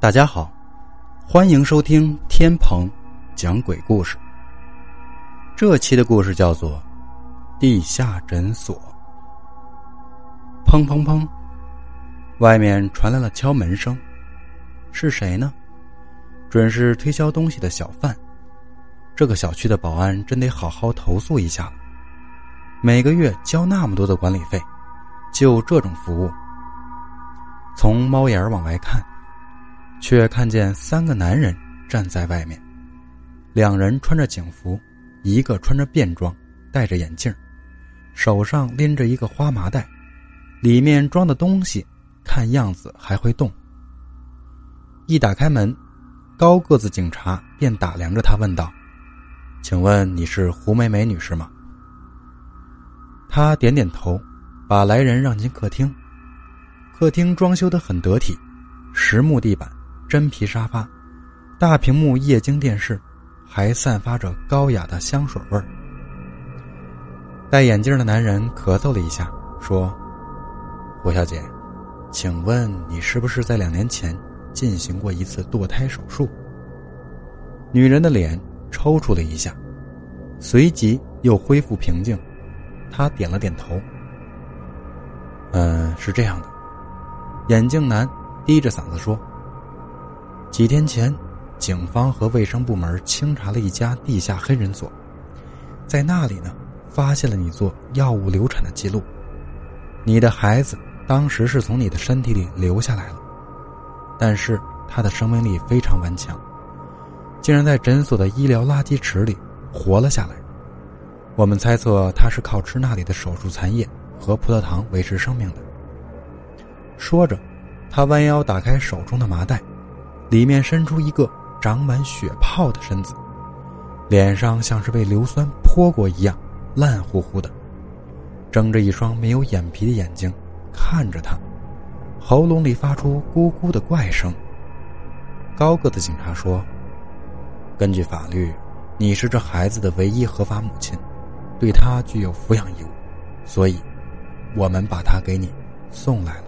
大家好，欢迎收听天鹏讲鬼故事。这期的故事叫做《地下诊所》。砰砰砰，外面传来了敲门声，是谁呢？准是推销东西的小贩。这个小区的保安真得好好投诉一下了。每个月交那么多的管理费，就这种服务。从猫眼往外看。却看见三个男人站在外面，两人穿着警服，一个穿着便装，戴着眼镜，手上拎着一个花麻袋，里面装的东西看样子还会动。一打开门，高个子警察便打量着他，问道：“请问你是胡美美女士吗？”他点点头，把来人让进客厅。客厅装修的很得体，实木地板。真皮沙发，大屏幕液晶电视，还散发着高雅的香水味儿。戴眼镜的男人咳嗽了一下，说：“胡小姐，请问你是不是在两年前进行过一次堕胎手术？”女人的脸抽搐了一下，随即又恢复平静，她点了点头：“嗯，是这样的。”眼镜男低着嗓子说。几天前，警方和卫生部门清查了一家地下黑人所，在那里呢，发现了你做药物流产的记录。你的孩子当时是从你的身体里流下来了，但是他的生命力非常顽强，竟然在诊所的医疗垃圾池里活了下来。我们猜测他是靠吃那里的手术残液和葡萄糖维持生命的。说着，他弯腰打开手中的麻袋。里面伸出一个长满血泡的身子，脸上像是被硫酸泼过一样烂乎乎的，睁着一双没有眼皮的眼睛看着他，喉咙里发出咕咕的怪声。高个子警察说：“根据法律，你是这孩子的唯一合法母亲，对他具有抚养义务，所以，我们把他给你送来了。”